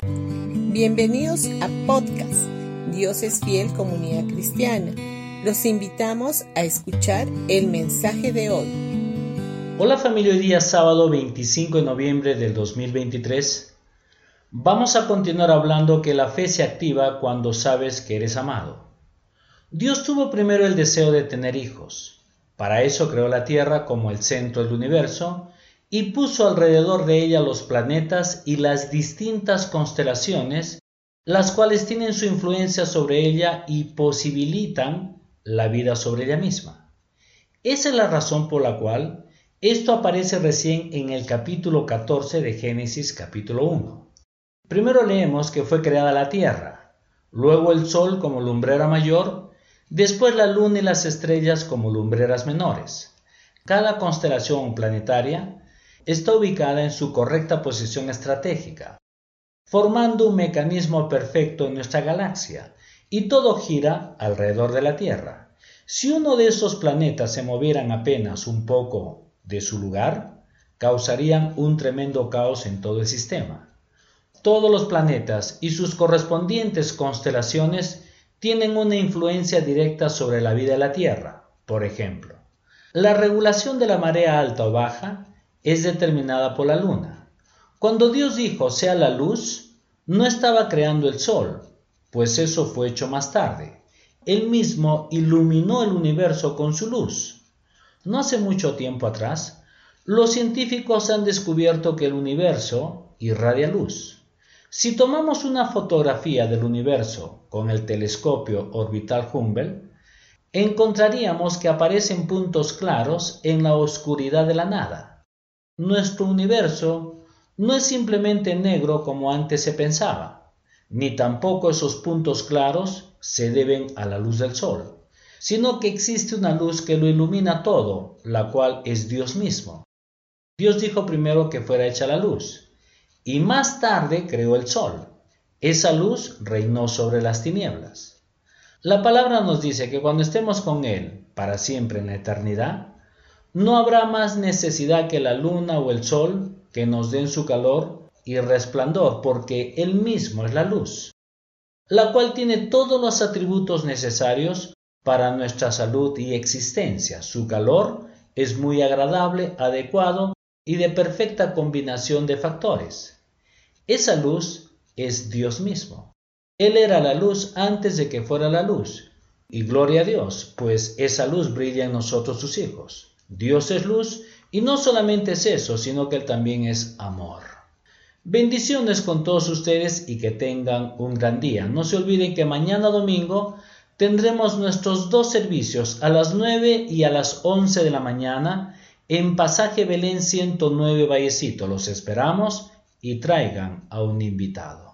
Bienvenidos a podcast Dios es fiel comunidad cristiana. Los invitamos a escuchar el mensaje de hoy. Hola familia, hoy día sábado 25 de noviembre del 2023. Vamos a continuar hablando que la fe se activa cuando sabes que eres amado. Dios tuvo primero el deseo de tener hijos. Para eso creó la Tierra como el centro del universo y puso alrededor de ella los planetas y las distintas constelaciones, las cuales tienen su influencia sobre ella y posibilitan la vida sobre ella misma. Esa es la razón por la cual esto aparece recién en el capítulo 14 de Génesis capítulo 1. Primero leemos que fue creada la Tierra, luego el Sol como lumbrera mayor, después la Luna y las estrellas como lumbreras menores. Cada constelación planetaria está ubicada en su correcta posición estratégica, formando un mecanismo perfecto en nuestra galaxia, y todo gira alrededor de la Tierra. Si uno de esos planetas se movieran apenas un poco de su lugar, causarían un tremendo caos en todo el sistema. Todos los planetas y sus correspondientes constelaciones tienen una influencia directa sobre la vida de la Tierra. Por ejemplo, la regulación de la marea alta o baja es determinada por la luna. Cuando Dios dijo sea la luz, no estaba creando el sol, pues eso fue hecho más tarde. Él mismo iluminó el universo con su luz. No hace mucho tiempo atrás, los científicos han descubierto que el universo irradia luz. Si tomamos una fotografía del universo con el telescopio orbital Hubble, encontraríamos que aparecen puntos claros en la oscuridad de la nada. Nuestro universo no es simplemente negro como antes se pensaba, ni tampoco esos puntos claros se deben a la luz del sol, sino que existe una luz que lo ilumina todo, la cual es Dios mismo. Dios dijo primero que fuera hecha la luz, y más tarde creó el sol. Esa luz reinó sobre las tinieblas. La palabra nos dice que cuando estemos con Él para siempre en la eternidad, no habrá más necesidad que la luna o el sol que nos den su calor y resplandor, porque Él mismo es la luz, la cual tiene todos los atributos necesarios para nuestra salud y existencia. Su calor es muy agradable, adecuado y de perfecta combinación de factores. Esa luz es Dios mismo. Él era la luz antes de que fuera la luz. Y gloria a Dios, pues esa luz brilla en nosotros sus hijos. Dios es luz y no solamente es eso, sino que Él también es amor. Bendiciones con todos ustedes y que tengan un gran día. No se olviden que mañana domingo tendremos nuestros dos servicios a las 9 y a las 11 de la mañana en Pasaje Belén 109 Vallecito. Los esperamos y traigan a un invitado.